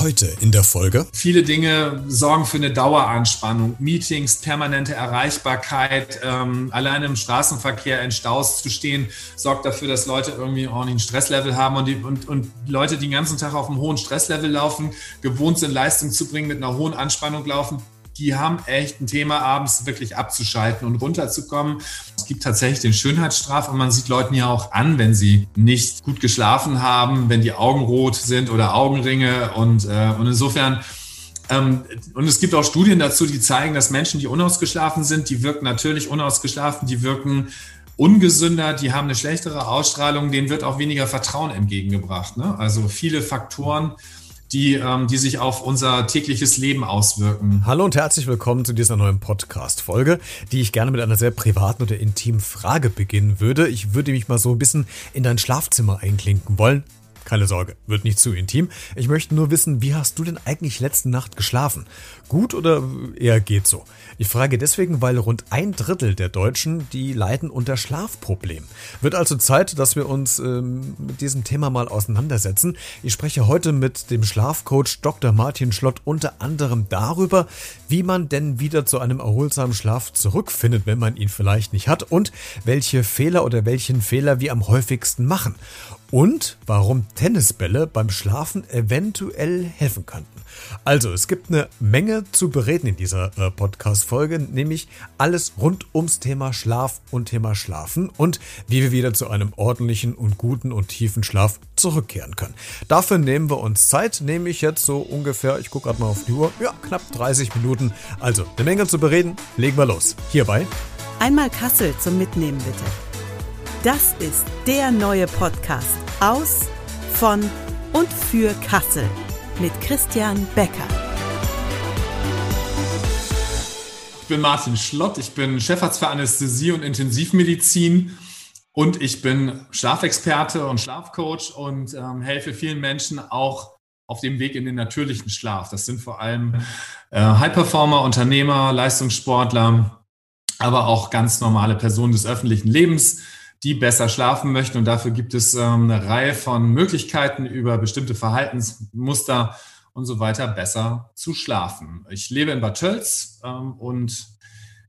Heute in der Folge. Viele Dinge sorgen für eine Daueranspannung. Meetings, permanente Erreichbarkeit, ähm, alleine im Straßenverkehr in Staus zu stehen, sorgt dafür, dass Leute irgendwie auch ein Stresslevel haben und, die, und, und Leute, die den ganzen Tag auf einem hohen Stresslevel laufen, gewohnt sind, Leistung zu bringen, mit einer hohen Anspannung laufen, die haben echt ein Thema, abends wirklich abzuschalten und runterzukommen. Es gibt tatsächlich den Schönheitsstraf und man sieht Leuten ja auch an, wenn sie nicht gut geschlafen haben, wenn die Augen rot sind oder Augenringe und, äh, und insofern ähm, und es gibt auch Studien dazu, die zeigen, dass Menschen, die unausgeschlafen sind, die wirken natürlich unausgeschlafen, die wirken ungesünder, die haben eine schlechtere Ausstrahlung, denen wird auch weniger Vertrauen entgegengebracht. Ne? Also viele Faktoren, die, ähm, die sich auf unser tägliches Leben auswirken. Hallo und herzlich willkommen zu dieser neuen Podcast-Folge, die ich gerne mit einer sehr privaten oder intimen Frage beginnen würde. Ich würde mich mal so ein bisschen in dein Schlafzimmer einklinken wollen. Keine Sorge, wird nicht zu intim. Ich möchte nur wissen, wie hast du denn eigentlich letzte Nacht geschlafen? Gut oder eher geht so? Ich frage deswegen, weil rund ein Drittel der Deutschen, die leiden unter Schlafproblemen. Wird also Zeit, dass wir uns ähm, mit diesem Thema mal auseinandersetzen. Ich spreche heute mit dem Schlafcoach Dr. Martin Schlott unter anderem darüber, wie man denn wieder zu einem erholsamen Schlaf zurückfindet, wenn man ihn vielleicht nicht hat und welche Fehler oder welchen Fehler wir am häufigsten machen und warum Tennisbälle beim Schlafen eventuell helfen könnten. Also, es gibt eine Menge zu bereden in dieser äh, Podcast-Folge, nämlich alles rund ums Thema Schlaf und Thema Schlafen und wie wir wieder zu einem ordentlichen und guten und tiefen Schlaf zurückkehren können. Dafür nehmen wir uns Zeit, nehme ich jetzt so ungefähr, ich gucke gerade mal auf die Uhr, ja, knapp 30 Minuten. Also, eine Menge zu bereden, legen wir los. Hierbei. Einmal Kassel zum Mitnehmen bitte. Das ist der neue Podcast aus, von und für Kassel mit Christian Becker. Ich bin Martin Schlott, ich bin Chefarzt für Anästhesie und Intensivmedizin und ich bin Schlafexperte und Schlafcoach und ähm, helfe vielen Menschen auch auf dem Weg in den natürlichen Schlaf. Das sind vor allem äh, High-Performer, Unternehmer, Leistungssportler, aber auch ganz normale Personen des öffentlichen Lebens die besser schlafen möchten. Und dafür gibt es ähm, eine Reihe von Möglichkeiten über bestimmte Verhaltensmuster und so weiter besser zu schlafen. Ich lebe in Bad Tölz ähm, und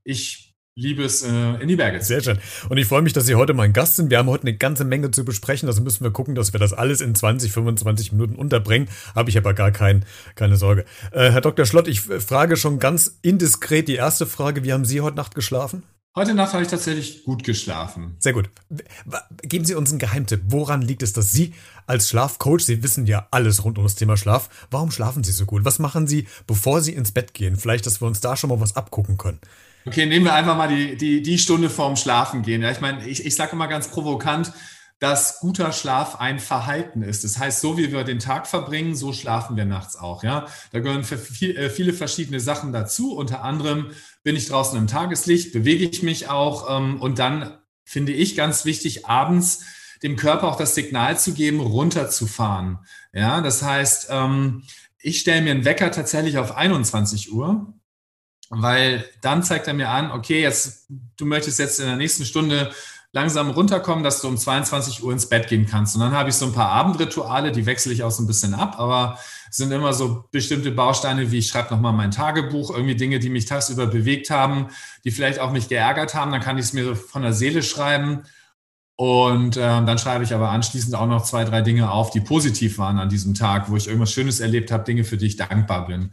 ich liebe es, äh, in die Berge Sehr schön. Und ich freue mich, dass Sie heute mein Gast sind. Wir haben heute eine ganze Menge zu besprechen. Also müssen wir gucken, dass wir das alles in 20, 25 Minuten unterbringen. Habe ich aber gar kein, keine Sorge. Äh, Herr Dr. Schlott, ich frage schon ganz indiskret die erste Frage. Wie haben Sie heute Nacht geschlafen? Heute Nacht habe ich tatsächlich gut geschlafen. Sehr gut. Geben Sie uns einen Geheimtipp. Woran liegt es, dass Sie als Schlafcoach, Sie wissen ja alles rund um das Thema Schlaf, warum schlafen Sie so gut? Was machen Sie, bevor Sie ins Bett gehen? Vielleicht, dass wir uns da schon mal was abgucken können. Okay, nehmen wir einfach mal die, die, die Stunde vorm Schlafen gehen. Ja, ich meine, ich, ich sage immer ganz provokant, dass guter Schlaf ein Verhalten ist. Das heißt, so wie wir den Tag verbringen, so schlafen wir nachts auch. Ja, da gehören äh, viele verschiedene Sachen dazu. Unter anderem bin ich draußen im Tageslicht, bewege ich mich auch ähm, und dann finde ich ganz wichtig, abends dem Körper auch das Signal zu geben, runterzufahren. Ja, das heißt, ähm, ich stelle mir einen Wecker tatsächlich auf 21 Uhr, weil dann zeigt er mir an, okay, jetzt du möchtest jetzt in der nächsten Stunde langsam runterkommen, dass du um 22 Uhr ins Bett gehen kannst. Und dann habe ich so ein paar Abendrituale, die wechsle ich auch so ein bisschen ab, aber sind immer so bestimmte Bausteine, wie ich schreibe nochmal mein Tagebuch, irgendwie Dinge, die mich tagsüber bewegt haben, die vielleicht auch mich geärgert haben, dann kann ich es mir von der Seele schreiben. Und äh, dann schreibe ich aber anschließend auch noch zwei, drei Dinge auf, die positiv waren an diesem Tag, wo ich irgendwas Schönes erlebt habe, Dinge, für die ich dankbar bin.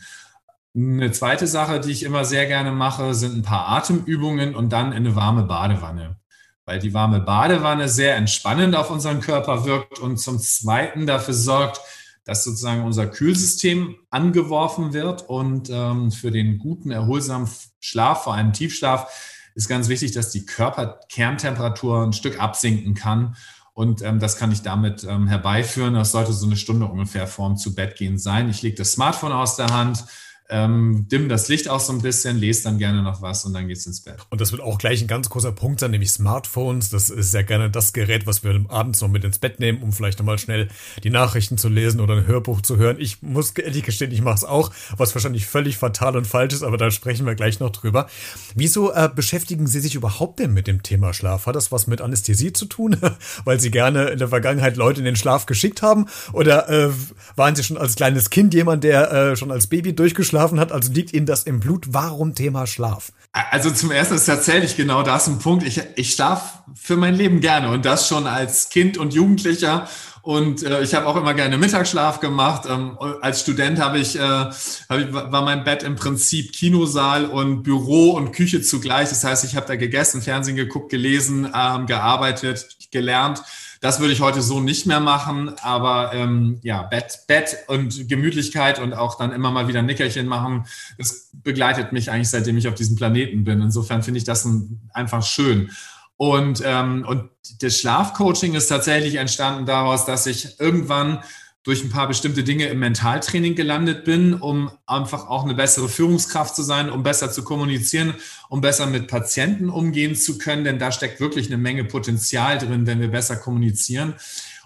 Eine zweite Sache, die ich immer sehr gerne mache, sind ein paar Atemübungen und dann in eine warme Badewanne weil die warme Badewanne sehr entspannend auf unseren Körper wirkt und zum Zweiten dafür sorgt, dass sozusagen unser Kühlsystem angeworfen wird und ähm, für den guten, erholsamen Schlaf, vor allem Tiefschlaf, ist ganz wichtig, dass die Körperkerntemperatur ein Stück absinken kann. Und ähm, das kann ich damit ähm, herbeiführen. Das sollte so eine Stunde ungefähr vorm zu Bett gehen sein. Ich lege das Smartphone aus der Hand, ähm, dimm das Licht auch so ein bisschen, lese dann gerne noch was und dann geht's ins Bett. Und das wird auch gleich ein ganz großer Punkt sein, nämlich Smartphones. Das ist ja gerne das Gerät, was wir abends noch mit ins Bett nehmen, um vielleicht nochmal schnell die Nachrichten zu lesen oder ein Hörbuch zu hören. Ich muss ehrlich gestehen, ich mache es auch, was wahrscheinlich völlig fatal und falsch ist, aber da sprechen wir gleich noch drüber. Wieso äh, beschäftigen Sie sich überhaupt denn mit dem Thema Schlaf? Hat das was mit Anästhesie zu tun? Weil Sie gerne in der Vergangenheit Leute in den Schlaf geschickt haben? Oder äh, waren Sie schon als kleines Kind jemand, der äh, schon als Baby durchgeschlafen hat? Also liegt Ihnen das im Blut? Warum Thema Schlaf? Also zum ersten ist tatsächlich genau das ein Punkt. Ich, ich schlafe für mein Leben gerne und das schon als Kind und Jugendlicher. Und äh, ich habe auch immer gerne Mittagsschlaf gemacht. Ähm, als Student habe ich, äh, hab ich, war mein Bett im Prinzip Kinosaal und Büro und Küche zugleich. Das heißt, ich habe da gegessen, Fernsehen geguckt, gelesen, ähm, gearbeitet, gelernt. Das würde ich heute so nicht mehr machen, aber ähm, ja, Bett, Bett und Gemütlichkeit und auch dann immer mal wieder Nickerchen machen, das begleitet mich eigentlich seitdem ich auf diesem Planeten bin. Insofern finde ich das ein, einfach schön. Und, ähm, und das Schlafcoaching ist tatsächlich entstanden daraus, dass ich irgendwann durch ein paar bestimmte Dinge im Mentaltraining gelandet bin, um einfach auch eine bessere Führungskraft zu sein, um besser zu kommunizieren, um besser mit Patienten umgehen zu können, denn da steckt wirklich eine Menge Potenzial drin, wenn wir besser kommunizieren.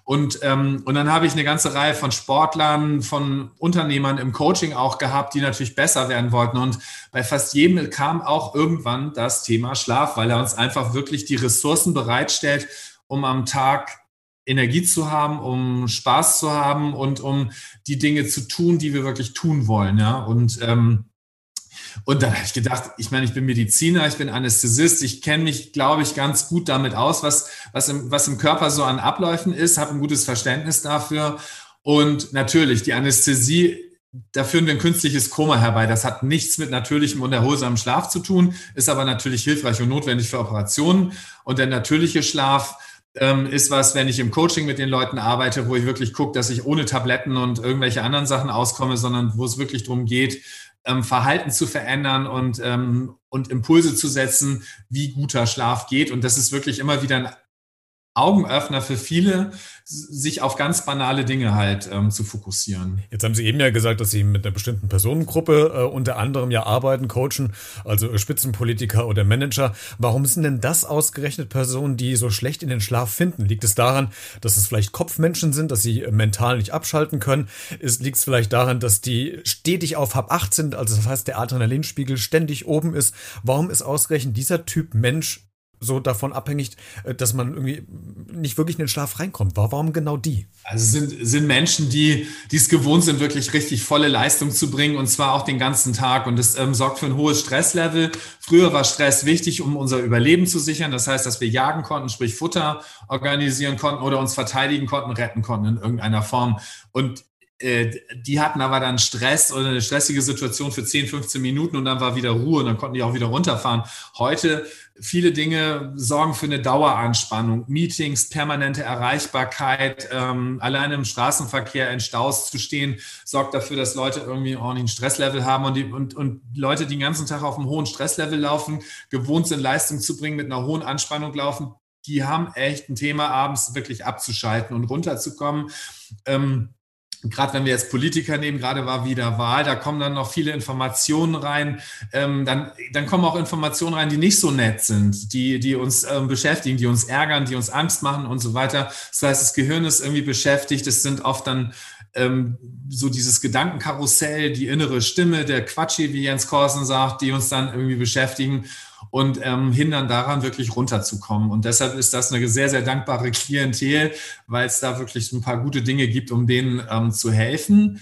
Und, ähm, und dann habe ich eine ganze Reihe von Sportlern, von Unternehmern im Coaching auch gehabt, die natürlich besser werden wollten. Und bei fast jedem kam auch irgendwann das Thema Schlaf, weil er uns einfach wirklich die Ressourcen bereitstellt, um am Tag Energie zu haben, um Spaß zu haben und um die Dinge zu tun, die wir wirklich tun wollen. Ja? Und, ähm, und dann habe ich gedacht, ich meine, ich bin Mediziner, ich bin Anästhesist, ich kenne mich, glaube ich, ganz gut damit aus, was, was, im, was im Körper so an Abläufen ist, habe ein gutes Verständnis dafür. Und natürlich, die Anästhesie da führen wir ein künstliches Koma herbei. Das hat nichts mit natürlichem und erholsamem Schlaf zu tun, ist aber natürlich hilfreich und notwendig für Operationen. Und der natürliche Schlaf ist was, wenn ich im Coaching mit den Leuten arbeite, wo ich wirklich gucke, dass ich ohne Tabletten und irgendwelche anderen Sachen auskomme, sondern wo es wirklich darum geht, ähm, Verhalten zu verändern und, ähm, und Impulse zu setzen, wie guter Schlaf geht. Und das ist wirklich immer wieder ein Augenöffner für viele, sich auf ganz banale Dinge halt ähm, zu fokussieren. Jetzt haben Sie eben ja gesagt, dass Sie mit einer bestimmten Personengruppe äh, unter anderem ja arbeiten, coachen, also Spitzenpolitiker oder Manager. Warum sind denn das ausgerechnet Personen, die so schlecht in den Schlaf finden? Liegt es daran, dass es vielleicht Kopfmenschen sind, dass sie mental nicht abschalten können? Liegt es vielleicht daran, dass die stetig auf Hab 8 sind, also das heißt, der Adrenalinspiegel ständig oben ist? Warum ist ausgerechnet dieser Typ Mensch so davon abhängig, äh, dass man irgendwie nicht wirklich in den Schlaf reinkommt. Warum genau die? Also sind, sind Menschen, die, die es gewohnt sind, wirklich richtig volle Leistung zu bringen und zwar auch den ganzen Tag. Und das ähm, sorgt für ein hohes Stresslevel. Früher war Stress wichtig, um unser Überleben zu sichern. Das heißt, dass wir jagen konnten, sprich Futter organisieren konnten oder uns verteidigen konnten, retten konnten in irgendeiner Form. Und die hatten aber dann Stress oder eine stressige Situation für 10, 15 Minuten und dann war wieder Ruhe und dann konnten die auch wieder runterfahren. Heute viele Dinge sorgen für eine Daueranspannung, Meetings, permanente Erreichbarkeit, ähm, alleine im Straßenverkehr in Staus zu stehen, sorgt dafür, dass Leute irgendwie auch ein Stresslevel haben und, die, und, und Leute, die den ganzen Tag auf einem hohen Stresslevel laufen, gewohnt sind, Leistung zu bringen, mit einer hohen Anspannung laufen, die haben echt ein Thema, abends wirklich abzuschalten und runterzukommen. Ähm, gerade wenn wir jetzt Politiker nehmen, gerade war wieder Wahl, da kommen dann noch viele Informationen rein. Ähm, dann, dann kommen auch Informationen rein, die nicht so nett sind, die, die uns ähm, beschäftigen, die uns ärgern, die uns Angst machen und so weiter. Das heißt, das Gehirn ist irgendwie beschäftigt. Es sind oft dann ähm, so dieses Gedankenkarussell, die innere Stimme, der Quatschi, wie Jens Korsen sagt, die uns dann irgendwie beschäftigen und ähm, hindern daran, wirklich runterzukommen. Und deshalb ist das eine sehr, sehr dankbare Klientel, weil es da wirklich ein paar gute Dinge gibt, um denen ähm, zu helfen.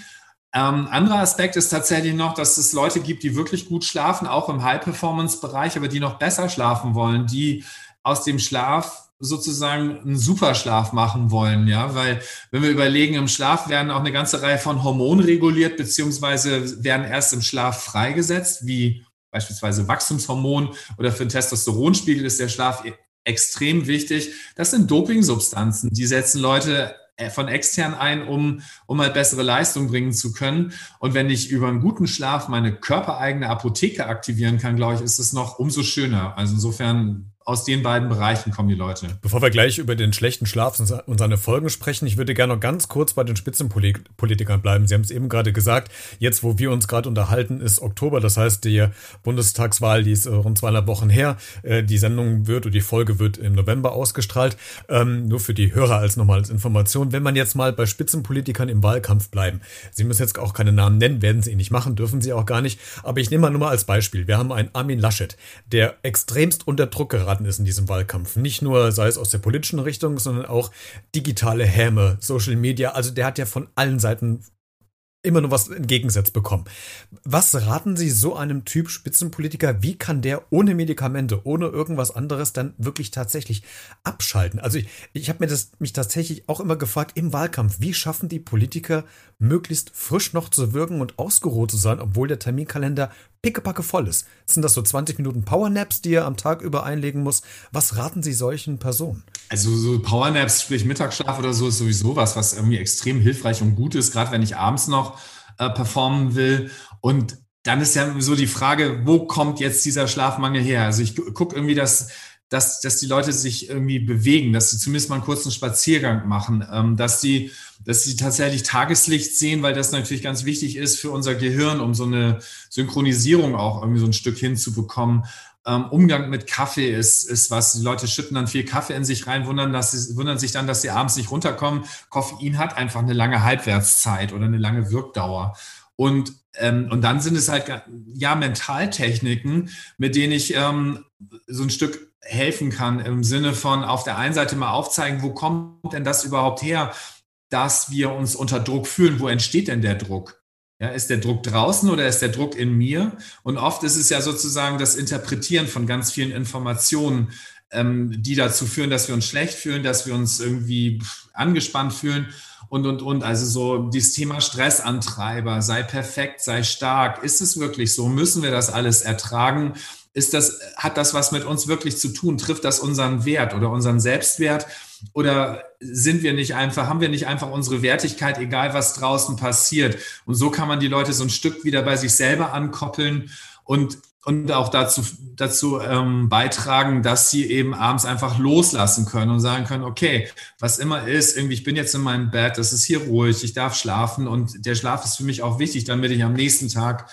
Ähm, anderer Aspekt ist tatsächlich noch, dass es Leute gibt, die wirklich gut schlafen, auch im High-Performance-Bereich, aber die noch besser schlafen wollen, die aus dem Schlaf sozusagen einen Superschlaf machen wollen, ja, weil wenn wir überlegen, im Schlaf werden auch eine ganze Reihe von Hormonen reguliert, beziehungsweise werden erst im Schlaf freigesetzt, wie beispielsweise Wachstumshormon oder für den Testosteronspiegel ist der Schlaf e- extrem wichtig. Das sind Dopingsubstanzen, die setzen Leute äh, von extern ein, um, um halt bessere Leistung bringen zu können. Und wenn ich über einen guten Schlaf meine körpereigene Apotheke aktivieren kann, glaube ich, ist es noch umso schöner. Also insofern aus den beiden Bereichen kommen die Leute. Bevor wir gleich über den schlechten Schlaf und seine Folgen sprechen, ich würde gerne noch ganz kurz bei den Spitzenpolitikern bleiben. Sie haben es eben gerade gesagt, jetzt wo wir uns gerade unterhalten, ist Oktober, das heißt die Bundestagswahl, die ist äh, rund zweieinhalb Wochen her. Äh, die Sendung wird oder die Folge wird im November ausgestrahlt. Ähm, nur für die Hörer als nochmal als Information. Wenn man jetzt mal bei Spitzenpolitikern im Wahlkampf bleiben, Sie müssen jetzt auch keine Namen nennen, werden Sie ihn nicht machen, dürfen Sie auch gar nicht. Aber ich nehme mal nur mal als Beispiel. Wir haben einen Armin Laschet, der extremst unter Druck geraten geraten ist in diesem Wahlkampf. Nicht nur, sei es aus der politischen Richtung, sondern auch digitale Häme, Social Media. Also der hat ja von allen Seiten immer nur was entgegensetzt bekommen. Was raten Sie so einem Typ Spitzenpolitiker? Wie kann der ohne Medikamente, ohne irgendwas anderes dann wirklich tatsächlich abschalten? Also ich, ich habe mir das mich tatsächlich auch immer gefragt im Wahlkampf, wie schaffen die Politiker möglichst frisch noch zu wirken und ausgeruht zu sein, obwohl der Terminkalender pickepacke voll ist? Sind das so 20 Minuten Powernaps, die er am Tag über einlegen muss? Was raten Sie solchen Personen? Also so Powernaps, sprich Mittagsschlaf oder so, ist sowieso was, was irgendwie extrem hilfreich und gut ist, gerade wenn ich abends noch äh, performen will. Und dann ist ja so die Frage, wo kommt jetzt dieser Schlafmangel her? Also ich gucke irgendwie, dass, dass, dass die Leute sich irgendwie bewegen, dass sie zumindest mal einen kurzen Spaziergang machen, ähm, dass sie dass sie tatsächlich Tageslicht sehen, weil das natürlich ganz wichtig ist für unser Gehirn, um so eine Synchronisierung auch irgendwie so ein Stück hinzubekommen. Ähm, Umgang mit Kaffee ist, ist was. Die Leute schütten dann viel Kaffee in sich rein, wundern, dass sie, wundern sich dann, dass sie abends nicht runterkommen. Koffein hat einfach eine lange Halbwertszeit oder eine lange Wirkdauer. Und, ähm, und dann sind es halt ja Mentaltechniken, mit denen ich ähm, so ein Stück helfen kann im Sinne von auf der einen Seite mal aufzeigen, wo kommt denn das überhaupt her? dass wir uns unter Druck fühlen. Wo entsteht denn der Druck? Ja, ist der Druck draußen oder ist der Druck in mir? Und oft ist es ja sozusagen das Interpretieren von ganz vielen Informationen, ähm, die dazu führen, dass wir uns schlecht fühlen, dass wir uns irgendwie angespannt fühlen und, und, und. Also so dieses Thema Stressantreiber, sei perfekt, sei stark. Ist es wirklich so? Müssen wir das alles ertragen? Ist das, hat das was mit uns wirklich zu tun? Trifft das unseren Wert oder unseren Selbstwert? Oder sind wir nicht einfach, haben wir nicht einfach unsere Wertigkeit, egal was draußen passiert? Und so kann man die Leute so ein Stück wieder bei sich selber ankoppeln und, und auch dazu, dazu ähm, beitragen, dass sie eben abends einfach loslassen können und sagen können, okay, was immer ist, irgendwie, ich bin jetzt in meinem Bett, das ist hier ruhig, ich darf schlafen und der Schlaf ist für mich auch wichtig, damit ich am nächsten Tag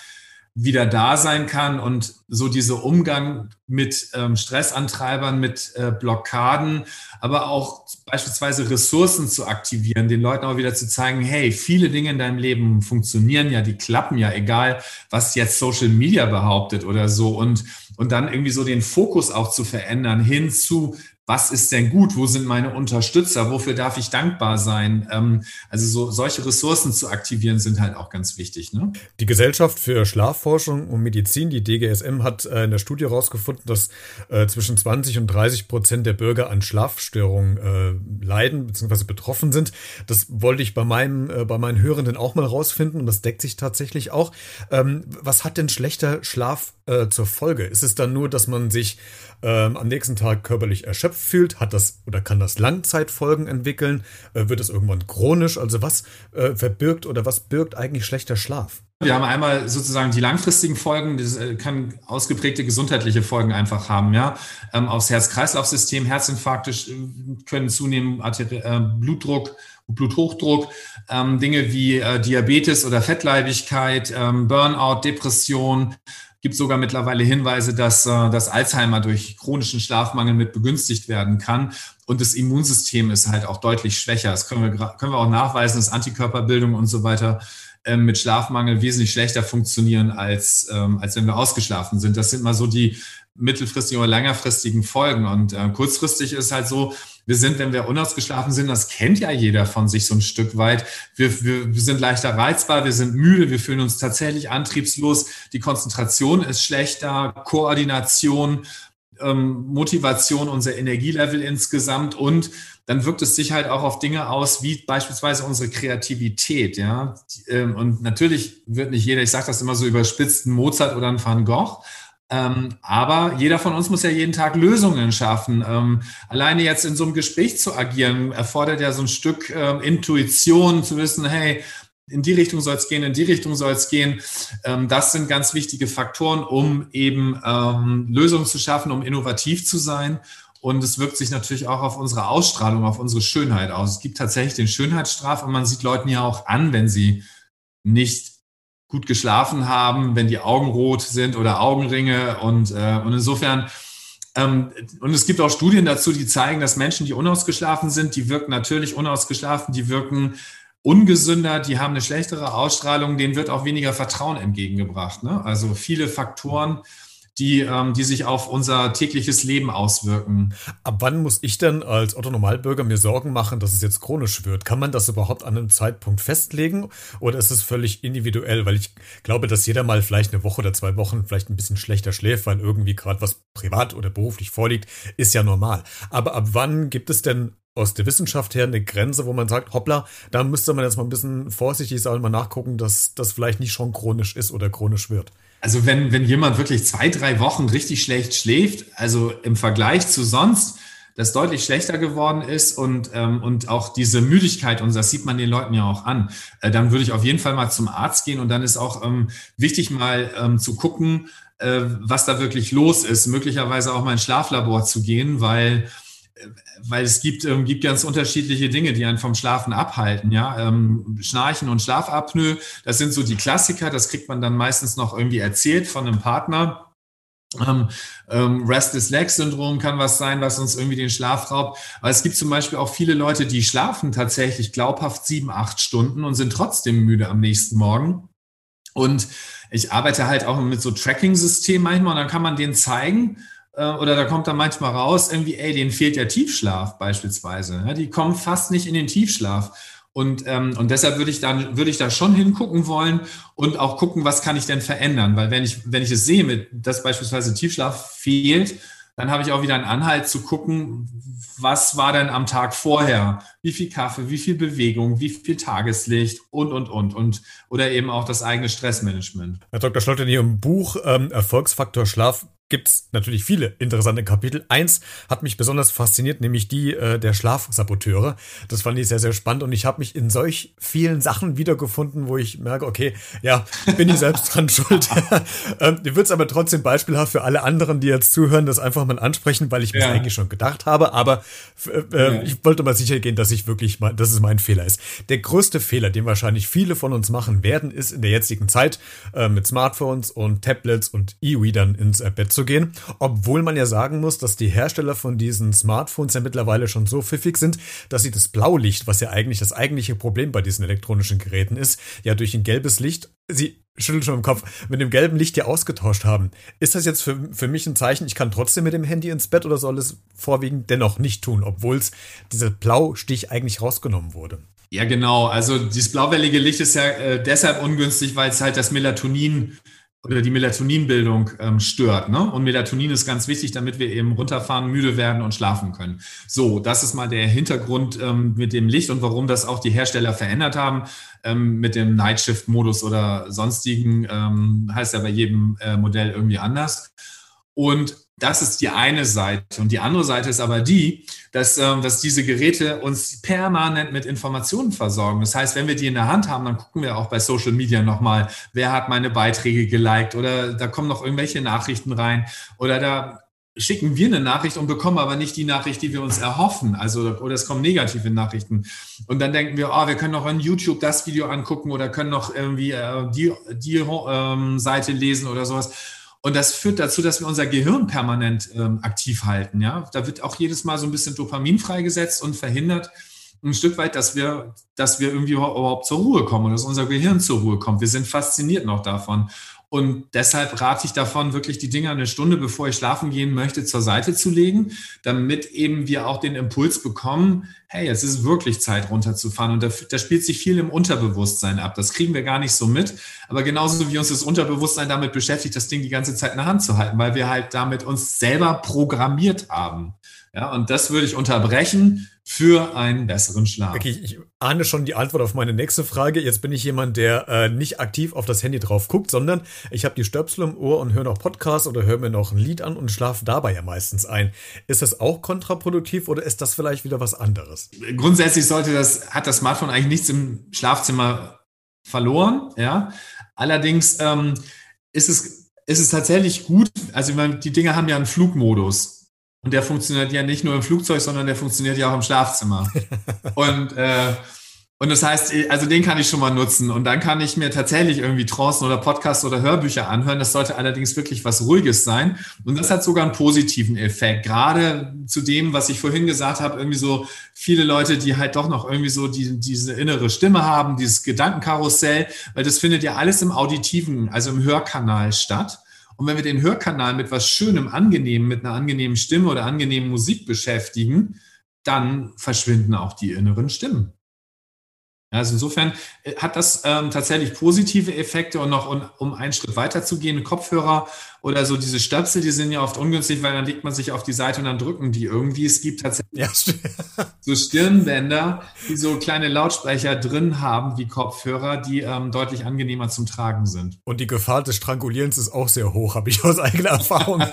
wieder da sein kann und so dieser Umgang mit ähm, Stressantreibern, mit äh, Blockaden, aber auch beispielsweise Ressourcen zu aktivieren, den Leuten auch wieder zu zeigen, hey, viele Dinge in deinem Leben funktionieren ja, die klappen ja, egal was jetzt Social Media behauptet oder so. Und und dann irgendwie so den Fokus auch zu verändern hin zu was ist denn gut, wo sind meine Unterstützer, wofür darf ich dankbar sein. Ähm, also so, solche Ressourcen zu aktivieren sind halt auch ganz wichtig. Ne? Die Gesellschaft für Schlafforschung und Medizin, die DGSM, hat äh, in der Studie herausgefunden, dass äh, zwischen 20 und 30 Prozent der Bürger an Schlafstörungen äh, leiden bzw. betroffen sind. Das wollte ich bei, meinem, bei meinen Hörenden auch mal rausfinden und das deckt sich tatsächlich auch. Ähm, was hat denn schlechter Schlaf äh, zur Folge? Ist es dann nur, dass man sich ähm, am nächsten Tag körperlich erschöpft fühlt? Hat das oder kann das Langzeitfolgen entwickeln? Äh, wird es irgendwann chronisch? Also was äh, verbirgt oder was birgt eigentlich schlechter Schlaf? Wir haben einmal sozusagen die langfristigen Folgen, das äh, kann ausgeprägte gesundheitliche Folgen einfach haben, ja. Ähm, aufs Herz-Kreislauf-System, Herzinfarkte können zunehmen, Arteri äh, Blutdruck, Bluthochdruck, ähm, Dinge wie äh, Diabetes oder Fettleibigkeit, ähm, Burnout, Depression, gibt sogar mittlerweile Hinweise, dass, äh, dass Alzheimer durch chronischen Schlafmangel mit begünstigt werden kann. Und das Immunsystem ist halt auch deutlich schwächer. Das können wir, können wir auch nachweisen, dass Antikörperbildung und so weiter ähm, mit Schlafmangel wesentlich schlechter funktionieren, als, ähm, als wenn wir ausgeschlafen sind. Das sind mal so die mittelfristigen oder längerfristigen Folgen. Und äh, kurzfristig ist halt so, wir sind, wenn wir unausgeschlafen sind, das kennt ja jeder von sich so ein Stück weit. Wir, wir, wir sind leichter reizbar, wir sind müde, wir fühlen uns tatsächlich antriebslos, die Konzentration ist schlechter, Koordination, ähm, Motivation, unser Energielevel insgesamt und dann wirkt es sich halt auch auf Dinge aus, wie beispielsweise unsere Kreativität, ja. Ähm, und natürlich wird nicht jeder, ich sage das immer so überspitzt, ein Mozart oder ein Van Gogh, ähm, aber jeder von uns muss ja jeden Tag Lösungen schaffen. Ähm, alleine jetzt in so einem Gespräch zu agieren, erfordert ja so ein Stück ähm, Intuition, zu wissen, hey, in die Richtung soll es gehen, in die Richtung soll es gehen. Ähm, das sind ganz wichtige Faktoren, um eben ähm, Lösungen zu schaffen, um innovativ zu sein. Und es wirkt sich natürlich auch auf unsere Ausstrahlung, auf unsere Schönheit aus. Es gibt tatsächlich den Schönheitsstraf und man sieht Leuten ja auch an, wenn sie nicht gut geschlafen haben, wenn die Augen rot sind oder Augenringe. Und, äh, und insofern, ähm, und es gibt auch Studien dazu, die zeigen, dass Menschen, die unausgeschlafen sind, die wirken natürlich unausgeschlafen, die wirken ungesünder, die haben eine schlechtere Ausstrahlung, denen wird auch weniger Vertrauen entgegengebracht. Ne? Also viele Faktoren, die, ähm, die sich auf unser tägliches Leben auswirken. Ab wann muss ich denn als Otto Normalbürger mir Sorgen machen, dass es jetzt chronisch wird? Kann man das überhaupt an einem Zeitpunkt festlegen oder ist es völlig individuell? Weil ich glaube, dass jeder mal vielleicht eine Woche oder zwei Wochen vielleicht ein bisschen schlechter schläft, weil irgendwie gerade was privat oder beruflich vorliegt, ist ja normal. Aber ab wann gibt es denn aus der Wissenschaft her eine Grenze, wo man sagt, hoppla, da müsste man jetzt mal ein bisschen vorsichtig sein und mal nachgucken, dass das vielleicht nicht schon chronisch ist oder chronisch wird. Also wenn, wenn jemand wirklich zwei, drei Wochen richtig schlecht schläft, also im Vergleich zu sonst, das deutlich schlechter geworden ist und, ähm, und auch diese Müdigkeit, und das sieht man den Leuten ja auch an, äh, dann würde ich auf jeden Fall mal zum Arzt gehen und dann ist auch ähm, wichtig mal ähm, zu gucken, äh, was da wirklich los ist, möglicherweise auch mal ins Schlaflabor zu gehen, weil weil es gibt, ähm, gibt ganz unterschiedliche Dinge, die einen vom Schlafen abhalten. Ja, ähm, Schnarchen und Schlafapnoe, das sind so die Klassiker. Das kriegt man dann meistens noch irgendwie erzählt von einem Partner. Ähm, ähm, Restless Leg Syndrom kann was sein, was uns irgendwie den Schlaf raubt. Aber es gibt zum Beispiel auch viele Leute, die schlafen tatsächlich glaubhaft sieben, acht Stunden und sind trotzdem müde am nächsten Morgen. Und ich arbeite halt auch mit so Tracking-Systemen manchmal und dann kann man denen zeigen, oder da kommt dann manchmal raus, irgendwie, ey, denen fehlt der Tiefschlaf beispielsweise. Ja, die kommen fast nicht in den Tiefschlaf. Und, ähm, und deshalb würde ich dann würde ich da schon hingucken wollen und auch gucken, was kann ich denn verändern. Weil wenn ich, wenn ich es sehe, mit, dass beispielsweise Tiefschlaf fehlt, dann habe ich auch wieder einen Anhalt zu gucken, was war denn am Tag vorher? Wie viel Kaffee, wie viel Bewegung, wie viel Tageslicht und, und, und. und oder eben auch das eigene Stressmanagement. Herr Dr. Schlott, in Ihrem Buch ähm, Erfolgsfaktor Schlaf gibt's natürlich viele interessante Kapitel. Eins hat mich besonders fasziniert, nämlich die äh, der Schlafsaboteure. Das fand ich sehr, sehr spannend und ich habe mich in solch vielen Sachen wiedergefunden, wo ich merke, okay, ja, bin ich selbst dran schuld. ähm, ich würde es aber trotzdem beispielhaft für alle anderen, die jetzt zuhören, das einfach mal ansprechen, weil ich mir ja. eigentlich schon gedacht habe, aber äh, äh, ja. ich wollte mal sicher gehen, dass ich wirklich mal, dass es mein Fehler ist. Der größte Fehler, den wahrscheinlich viele von uns machen werden, ist in der jetzigen Zeit äh, mit Smartphones und Tablets und E-Readern ins äh, Bett zu gehen, obwohl man ja sagen muss, dass die Hersteller von diesen Smartphones ja mittlerweile schon so pfiffig sind, dass sie das Blaulicht, was ja eigentlich das eigentliche Problem bei diesen elektronischen Geräten ist, ja durch ein gelbes Licht, sie schüttelt schon im Kopf, mit dem gelben Licht ja ausgetauscht haben. Ist das jetzt für, für mich ein Zeichen, ich kann trotzdem mit dem Handy ins Bett oder soll es vorwiegend dennoch nicht tun, obwohl es dieser Blaustich eigentlich rausgenommen wurde? Ja, genau. Also dieses blauwellige Licht ist ja äh, deshalb ungünstig, weil es halt das Melatonin oder die Melatoninbildung ähm, stört. Ne? Und Melatonin ist ganz wichtig, damit wir eben runterfahren, müde werden und schlafen können. So, das ist mal der Hintergrund ähm, mit dem Licht und warum das auch die Hersteller verändert haben ähm, mit dem Nightshift-Modus oder sonstigen. Ähm, heißt ja bei jedem äh, Modell irgendwie anders. Und das ist die eine Seite. Und die andere Seite ist aber die, dass, äh, dass diese Geräte uns permanent mit Informationen versorgen. Das heißt, wenn wir die in der Hand haben, dann gucken wir auch bei Social Media nochmal, wer hat meine Beiträge geliked oder da kommen noch irgendwelche Nachrichten rein oder da schicken wir eine Nachricht und bekommen aber nicht die Nachricht, die wir uns erhoffen. Also, oder es kommen negative Nachrichten. Und dann denken wir, oh, wir können noch on YouTube das Video angucken oder können noch irgendwie äh, die, die ähm, Seite lesen oder sowas. Und das führt dazu, dass wir unser Gehirn permanent ähm, aktiv halten. Ja, da wird auch jedes Mal so ein bisschen Dopamin freigesetzt und verhindert ein Stück weit, dass wir, dass wir irgendwie überhaupt zur Ruhe kommen und dass unser Gehirn zur Ruhe kommt. Wir sind fasziniert noch davon. Und deshalb rate ich davon, wirklich die Dinger eine Stunde, bevor ich schlafen gehen möchte, zur Seite zu legen, damit eben wir auch den Impuls bekommen, hey, es ist wirklich Zeit runterzufahren. Und da, da spielt sich viel im Unterbewusstsein ab. Das kriegen wir gar nicht so mit. Aber genauso wie uns das Unterbewusstsein damit beschäftigt, das Ding die ganze Zeit in der Hand zu halten, weil wir halt damit uns selber programmiert haben. Ja, und das würde ich unterbrechen für einen besseren Schlaf. Okay, ich ahne schon die Antwort auf meine nächste Frage. Jetzt bin ich jemand, der äh, nicht aktiv auf das Handy drauf guckt, sondern ich habe die Stöpsel im Ohr und höre noch Podcasts oder höre mir noch ein Lied an und schlafe dabei ja meistens ein. Ist das auch kontraproduktiv oder ist das vielleicht wieder was anderes? Grundsätzlich sollte das, hat das Smartphone eigentlich nichts im Schlafzimmer verloren. Ja, allerdings ähm, ist es ist es tatsächlich gut. Also die Dinge haben ja einen Flugmodus und der funktioniert ja nicht nur im Flugzeug, sondern der funktioniert ja auch im Schlafzimmer. und äh, und das heißt, also den kann ich schon mal nutzen. Und dann kann ich mir tatsächlich irgendwie Trancen oder Podcasts oder Hörbücher anhören. Das sollte allerdings wirklich was Ruhiges sein. Und das hat sogar einen positiven Effekt. Gerade zu dem, was ich vorhin gesagt habe, irgendwie so viele Leute, die halt doch noch irgendwie so die, diese innere Stimme haben, dieses Gedankenkarussell, weil das findet ja alles im Auditiven, also im Hörkanal statt. Und wenn wir den Hörkanal mit was Schönem, Angenehmen, mit einer angenehmen Stimme oder angenehmen Musik beschäftigen, dann verschwinden auch die inneren Stimmen. Also insofern äh, hat das ähm, tatsächlich positive Effekte und noch um, um einen Schritt weiter zu gehen, Kopfhörer oder so diese Stöpsel, die sind ja oft ungünstig, weil dann legt man sich auf die Seite und dann drücken die irgendwie. Es gibt tatsächlich ja, so Stirnbänder, die so kleine Lautsprecher drin haben wie Kopfhörer, die ähm, deutlich angenehmer zum Tragen sind. Und die Gefahr des Strangulierens ist auch sehr hoch, habe ich aus eigener Erfahrung.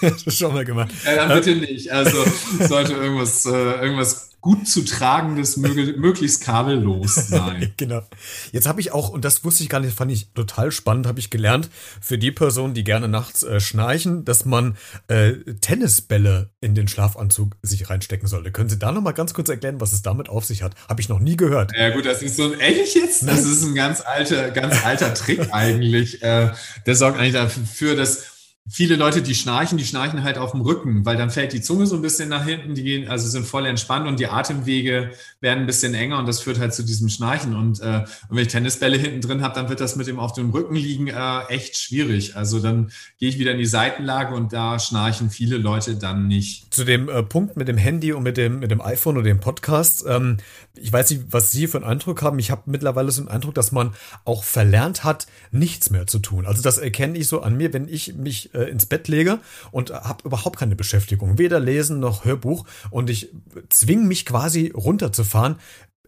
das schon mal gemacht. Ja, dann bitte nicht. Also sollte irgendwas, äh, irgendwas gut zu tragendes, möglichst kabellos sein. genau. Jetzt habe ich auch, und das wusste ich gar nicht, fand ich total spannend, habe ich gelernt, für die Personen, die gerne nachts äh, schnarchen, dass man äh, Tennisbälle in den Schlafanzug sich reinstecken sollte. Können Sie da nochmal ganz kurz erklären, was es damit auf sich hat? Habe ich noch nie gehört. Ja gut, das ist so ein, ehrlich jetzt? Das ist ein ganz alter, ganz alter Trick eigentlich. Äh, der sorgt eigentlich dafür, dass viele Leute, die schnarchen, die schnarchen halt auf dem Rücken, weil dann fällt die Zunge so ein bisschen nach hinten, die gehen, also sind voll entspannt und die Atemwege werden ein bisschen enger und das führt halt zu diesem Schnarchen. Und, äh, und wenn ich Tennisbälle hinten drin habe, dann wird das mit dem auf dem Rücken liegen äh, echt schwierig. Also dann gehe ich wieder in die Seitenlage und da schnarchen viele Leute dann nicht. Zu dem äh, Punkt mit dem Handy und mit dem, mit dem iPhone oder dem Podcast, ähm, ich weiß nicht, was Sie für einen Eindruck haben. Ich habe mittlerweile so einen Eindruck, dass man auch verlernt hat, nichts mehr zu tun. Also das erkenne ich so an mir, wenn ich mich äh, ins Bett lege und habe überhaupt keine Beschäftigung, weder Lesen noch Hörbuch und ich zwinge mich quasi runterzufahren,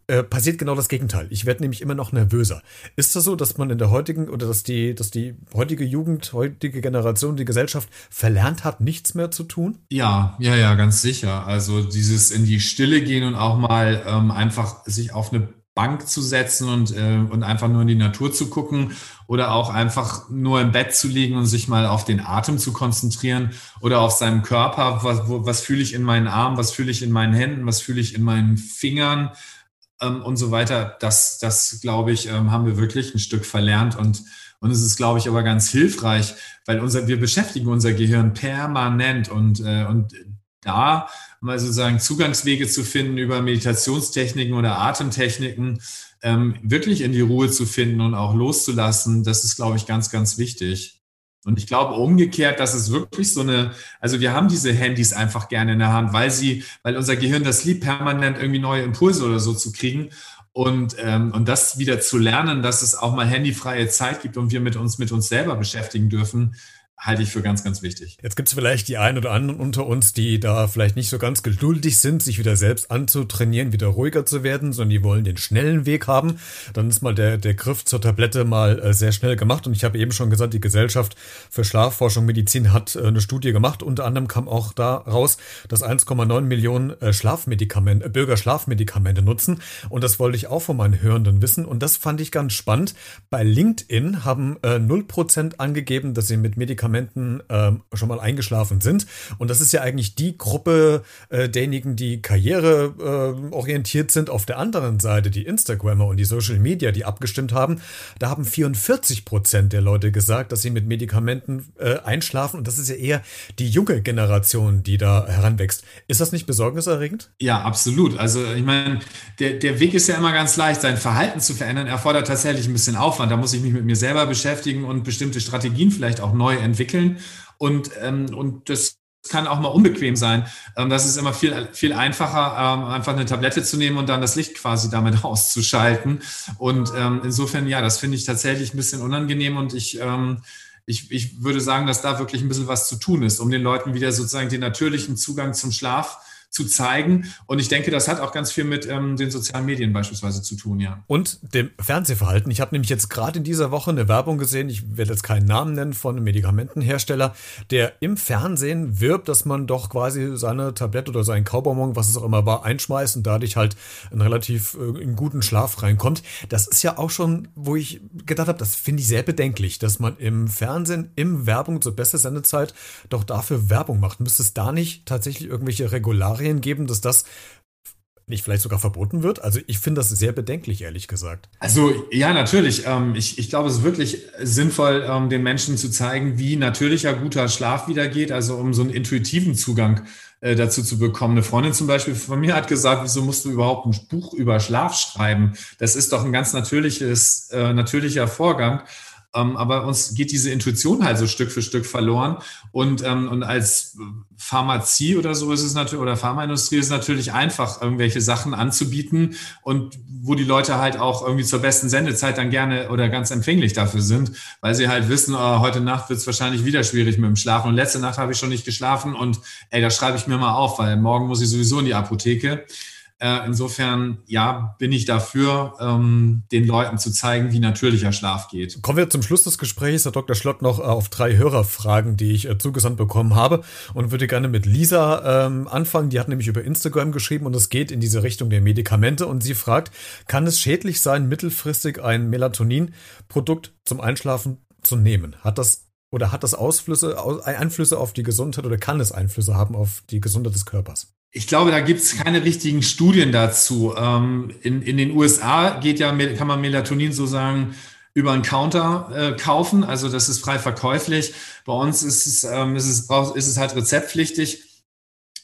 äh, passiert genau das Gegenteil. Ich werde nämlich immer noch nervöser. Ist das so, dass man in der heutigen oder dass die, dass die heutige Jugend, heutige Generation, die Gesellschaft verlernt hat, nichts mehr zu tun? Ja, ja, ja, ganz sicher. Also dieses in die Stille gehen und auch mal ähm, einfach sich auf eine Bank zu setzen und, äh, und einfach nur in die Natur zu gucken oder auch einfach nur im Bett zu liegen und sich mal auf den Atem zu konzentrieren oder auf seinem Körper. Was, was fühle ich in meinen Armen, was fühle ich in meinen Händen, was fühle ich in meinen Fingern ähm, und so weiter. Das, das glaube ich, ähm, haben wir wirklich ein Stück verlernt und und es ist, glaube ich, aber ganz hilfreich, weil unser, wir beschäftigen unser Gehirn permanent und, äh, und da mal sozusagen Zugangswege zu finden über Meditationstechniken oder Atemtechniken, ähm, wirklich in die Ruhe zu finden und auch loszulassen, das ist, glaube ich, ganz, ganz wichtig. Und ich glaube umgekehrt, dass es wirklich so eine, also wir haben diese Handys einfach gerne in der Hand, weil sie, weil unser Gehirn das liebt, permanent irgendwie neue Impulse oder so zu kriegen. Und, ähm, und das wieder zu lernen, dass es auch mal handyfreie Zeit gibt und wir mit uns mit uns selber beschäftigen dürfen, halte ich für ganz, ganz wichtig. Jetzt gibt es vielleicht die einen oder anderen unter uns, die da vielleicht nicht so ganz geduldig sind, sich wieder selbst anzutrainieren, wieder ruhiger zu werden, sondern die wollen den schnellen Weg haben. Dann ist mal der, der Griff zur Tablette mal äh, sehr schnell gemacht. Und ich habe eben schon gesagt, die Gesellschaft für Schlafforschung Medizin hat äh, eine Studie gemacht. Unter anderem kam auch da raus, dass 1,9 Millionen äh, Schlafmedikamente, äh, Bürger Schlafmedikamente nutzen. Und das wollte ich auch von meinen Hörenden wissen. Und das fand ich ganz spannend. Bei LinkedIn haben äh, 0% angegeben, dass sie mit Medikamenten Medikamenten ähm, schon mal eingeschlafen sind. Und das ist ja eigentlich die Gruppe äh, derjenigen, die karriereorientiert äh, sind. Auf der anderen Seite die Instagrammer und die Social Media, die abgestimmt haben, da haben 44 Prozent der Leute gesagt, dass sie mit Medikamenten äh, einschlafen. Und das ist ja eher die junge Generation, die da heranwächst. Ist das nicht besorgniserregend? Ja, absolut. Also ich meine, der, der Weg ist ja immer ganz leicht. Sein Verhalten zu verändern erfordert tatsächlich ein bisschen Aufwand. Da muss ich mich mit mir selber beschäftigen und bestimmte Strategien vielleicht auch neu entwickeln entwickeln. Und, ähm, und das kann auch mal unbequem sein. Ähm, das ist immer viel, viel einfacher, ähm, einfach eine Tablette zu nehmen und dann das Licht quasi damit auszuschalten. Und ähm, insofern, ja, das finde ich tatsächlich ein bisschen unangenehm und ich, ich, ich würde sagen, dass da wirklich ein bisschen was zu tun ist, um den Leuten wieder sozusagen den natürlichen Zugang zum Schlaf zu zeigen. Und ich denke, das hat auch ganz viel mit ähm, den sozialen Medien beispielsweise zu tun, ja. Und dem Fernsehverhalten. Ich habe nämlich jetzt gerade in dieser Woche eine Werbung gesehen, ich werde jetzt keinen Namen nennen, von einem Medikamentenhersteller, der im Fernsehen wirbt, dass man doch quasi seine Tablette oder sein Kaubonbon, was es auch immer war, einschmeißt und dadurch halt einen relativ äh, in guten Schlaf reinkommt. Das ist ja auch schon, wo ich gedacht habe, das finde ich sehr bedenklich, dass man im Fernsehen, im Werbung zur besten Sendezeit doch dafür Werbung macht. Müsste es da nicht tatsächlich irgendwelche Regularien Kriterien geben, dass das nicht vielleicht sogar verboten wird? Also ich finde das sehr bedenklich, ehrlich gesagt. Also ja, natürlich. Ähm, ich, ich glaube, es ist wirklich sinnvoll, ähm, den Menschen zu zeigen, wie natürlicher guter Schlaf wieder geht, also um so einen intuitiven Zugang äh, dazu zu bekommen. Eine Freundin zum Beispiel von mir hat gesagt, wieso musst du überhaupt ein Buch über Schlaf schreiben? Das ist doch ein ganz natürliches, äh, natürlicher Vorgang. Ähm, aber uns geht diese Intuition halt so Stück für Stück verloren. Und, ähm, und als Pharmazie oder so ist es natürlich, oder Pharmaindustrie ist es natürlich einfach, irgendwelche Sachen anzubieten und wo die Leute halt auch irgendwie zur besten Sendezeit dann gerne oder ganz empfänglich dafür sind, weil sie halt wissen, oh, heute Nacht wird es wahrscheinlich wieder schwierig mit dem Schlafen und letzte Nacht habe ich schon nicht geschlafen und ey, da schreibe ich mir mal auf, weil morgen muss ich sowieso in die Apotheke. Äh, insofern, ja, bin ich dafür, ähm, den Leuten zu zeigen, wie natürlicher Schlaf geht. Kommen wir zum Schluss des Gesprächs, Herr Dr. Schlott, noch äh, auf drei Hörerfragen, die ich äh, zugesandt bekommen habe und würde gerne mit Lisa ähm, anfangen. Die hat nämlich über Instagram geschrieben und es geht in diese Richtung der Medikamente und sie fragt, kann es schädlich sein, mittelfristig ein Melatonin-Produkt zum Einschlafen zu nehmen? Hat das oder hat das Ausflüsse, Einflüsse auf die Gesundheit oder kann es Einflüsse haben auf die Gesundheit des Körpers? Ich glaube, da gibt es keine richtigen Studien dazu. Ähm, in, in den USA geht ja, kann man Melatonin sozusagen über einen Counter äh, kaufen. Also das ist frei verkäuflich. Bei uns ist es, ähm, ist es, ist es halt rezeptpflichtig.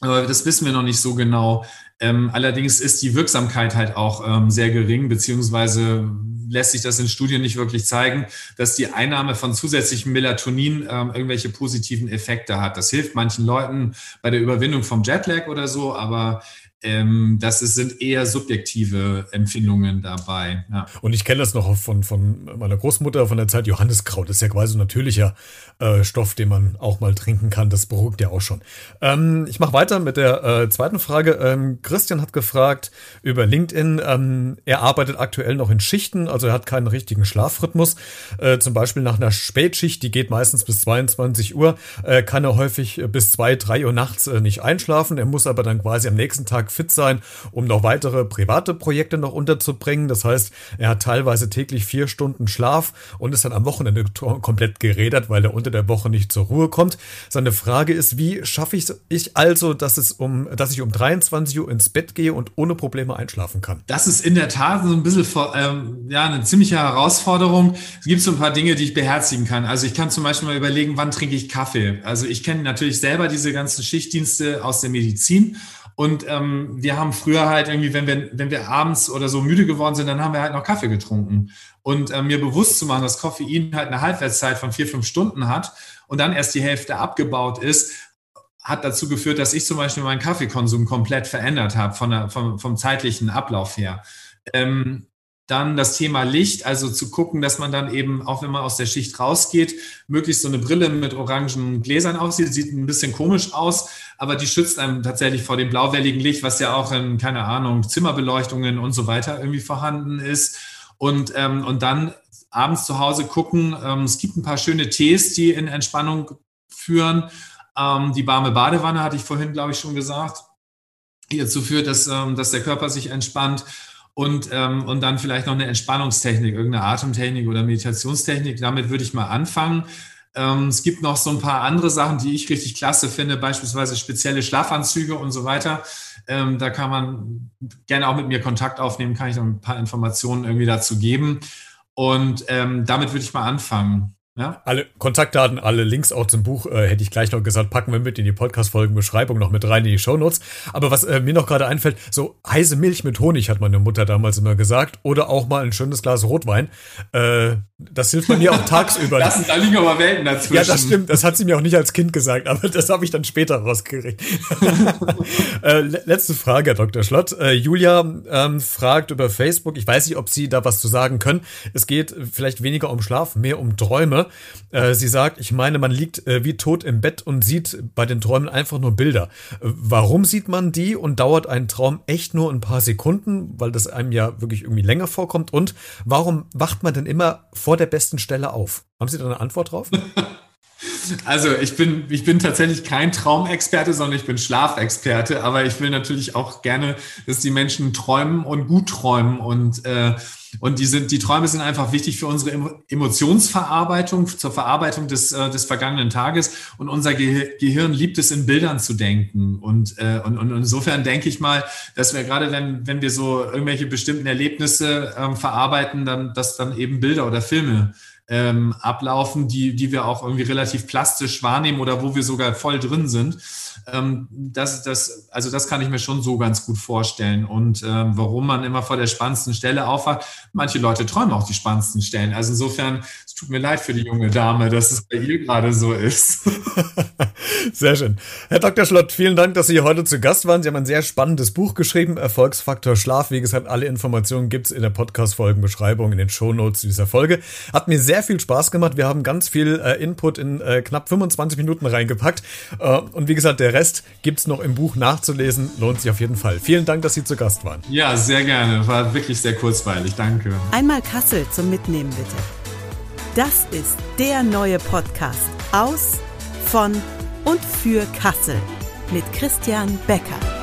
Aber das wissen wir noch nicht so genau. Ähm, allerdings ist die Wirksamkeit halt auch ähm, sehr gering, beziehungsweise lässt sich das in Studien nicht wirklich zeigen, dass die Einnahme von zusätzlichem Melatonin ähm, irgendwelche positiven Effekte hat. Das hilft manchen Leuten bei der Überwindung vom Jetlag oder so, aber ähm, das ist, sind eher subjektive Empfindungen dabei. Ja. Und ich kenne das noch von, von meiner Großmutter von der Zeit. Johanniskraut ist ja quasi ein natürlicher äh, Stoff, den man auch mal trinken kann. Das beruhigt ja auch schon. Ähm, ich mache weiter mit der äh, zweiten Frage. Ähm, Christian hat gefragt über LinkedIn. Ähm, er arbeitet aktuell noch in Schichten, also er hat keinen richtigen Schlafrhythmus. Äh, zum Beispiel nach einer Spätschicht, die geht meistens bis 22 Uhr, äh, kann er häufig bis 2, 3 Uhr nachts äh, nicht einschlafen. Er muss aber dann quasi am nächsten Tag fit sein, um noch weitere private Projekte noch unterzubringen. Das heißt, er hat teilweise täglich vier Stunden Schlaf und ist dann am Wochenende komplett gerädert, weil er unter der Woche nicht zur Ruhe kommt. Seine Frage ist, wie schaffe ich also, dass es um, dass ich um 23 Uhr ins Bett gehe und ohne Probleme einschlafen kann? Das ist in der Tat so ein bisschen ähm, ja, eine ziemliche Herausforderung. Es gibt so ein paar Dinge, die ich beherzigen kann. Also ich kann zum Beispiel mal überlegen, wann trinke ich Kaffee. Also ich kenne natürlich selber diese ganzen Schichtdienste aus der Medizin und ähm, wir haben früher halt irgendwie, wenn wir, wenn wir abends oder so müde geworden sind, dann haben wir halt noch Kaffee getrunken. Und äh, mir bewusst zu machen, dass Koffein halt eine Halbwertszeit von vier, fünf Stunden hat und dann erst die Hälfte abgebaut ist, hat dazu geführt, dass ich zum Beispiel meinen Kaffeekonsum komplett verändert habe von der, vom, vom zeitlichen Ablauf her. Ähm, dann das Thema Licht, also zu gucken, dass man dann eben, auch wenn man aus der Schicht rausgeht, möglichst so eine Brille mit orangen Gläsern aussieht. Sieht ein bisschen komisch aus, aber die schützt einem tatsächlich vor dem blauwelligen Licht, was ja auch in, keine Ahnung, Zimmerbeleuchtungen und so weiter irgendwie vorhanden ist. Und, ähm, und dann abends zu Hause gucken. Ähm, es gibt ein paar schöne Tees, die in Entspannung führen. Ähm, die warme Badewanne hatte ich vorhin, glaube ich, schon gesagt, die dazu führt, dass, ähm, dass der Körper sich entspannt und, ähm, und dann vielleicht noch eine Entspannungstechnik, irgendeine Atemtechnik oder Meditationstechnik. Damit würde ich mal anfangen. Ähm, es gibt noch so ein paar andere Sachen, die ich richtig klasse finde, beispielsweise spezielle Schlafanzüge und so weiter. Ähm, da kann man gerne auch mit mir Kontakt aufnehmen, kann ich noch ein paar Informationen irgendwie dazu geben. Und ähm, damit würde ich mal anfangen. Ja? Alle Kontaktdaten, alle Links auch zum Buch, äh, hätte ich gleich noch gesagt, packen wir mit in die Podcast-Folgenbeschreibung noch mit rein in die Shownotes. Aber was äh, mir noch gerade einfällt, so heiße Milch mit Honig hat meine Mutter damals immer gesagt. Oder auch mal ein schönes Glas Rotwein. Äh, das hilft bei mir auch tagsüber. das, da liegen aber Welten dazwischen. Ja, das stimmt. Das hat sie mir auch nicht als Kind gesagt, aber das habe ich dann später rausgekriegt. äh, letzte Frage, Herr Dr. Schlott. Äh, Julia ähm, fragt über Facebook, ich weiß nicht, ob Sie da was zu sagen können. Es geht vielleicht weniger um Schlaf, mehr um Träume. Äh, sie sagt, ich meine, man liegt äh, wie tot im Bett und sieht bei den Träumen einfach nur Bilder. Äh, warum sieht man die und dauert ein Traum echt nur ein paar Sekunden, weil das einem ja wirklich irgendwie länger vorkommt? Und warum wacht man denn immer vor der besten Stelle auf? Haben Sie da eine Antwort drauf? Also ich bin, ich bin tatsächlich kein Traumexperte, sondern ich bin Schlafexperte. Aber ich will natürlich auch gerne, dass die Menschen träumen und gut träumen. Und, äh, und die, sind, die Träume sind einfach wichtig für unsere Emotionsverarbeitung, zur Verarbeitung des, äh, des vergangenen Tages. Und unser Ge Gehirn liebt es, in Bildern zu denken. Und, äh, und, und insofern denke ich mal, dass wir gerade, wenn, wenn wir so irgendwelche bestimmten Erlebnisse ähm, verarbeiten, dann, dass dann eben Bilder oder Filme ähm, ablaufen, die, die wir auch irgendwie relativ plastisch wahrnehmen oder wo wir sogar voll drin sind. Ähm, das, das, also das kann ich mir schon so ganz gut vorstellen. Und ähm, warum man immer vor der spannendsten Stelle aufwacht, manche Leute träumen auch die spannendsten Stellen. Also insofern, es tut mir leid für die junge Dame, dass es bei ihr gerade so ist. Sehr schön. Herr Dr. Schlott, vielen Dank, dass Sie heute zu Gast waren. Sie haben ein sehr spannendes Buch geschrieben, Erfolgsfaktor Schlaf. Wie gesagt, alle Informationen gibt es in der Podcast-Folgenbeschreibung, in den Shownotes dieser Folge. Hat mir sehr viel Spaß gemacht. Wir haben ganz viel äh, Input in äh, knapp 25 Minuten reingepackt. Äh, und wie gesagt, der Rest gibt es noch im Buch nachzulesen. Lohnt sich auf jeden Fall. Vielen Dank, dass Sie zu Gast waren. Ja, sehr gerne. War wirklich sehr kurzweilig. Danke. Einmal Kassel zum Mitnehmen, bitte. Das ist der neue Podcast aus, von und für Kassel mit Christian Becker.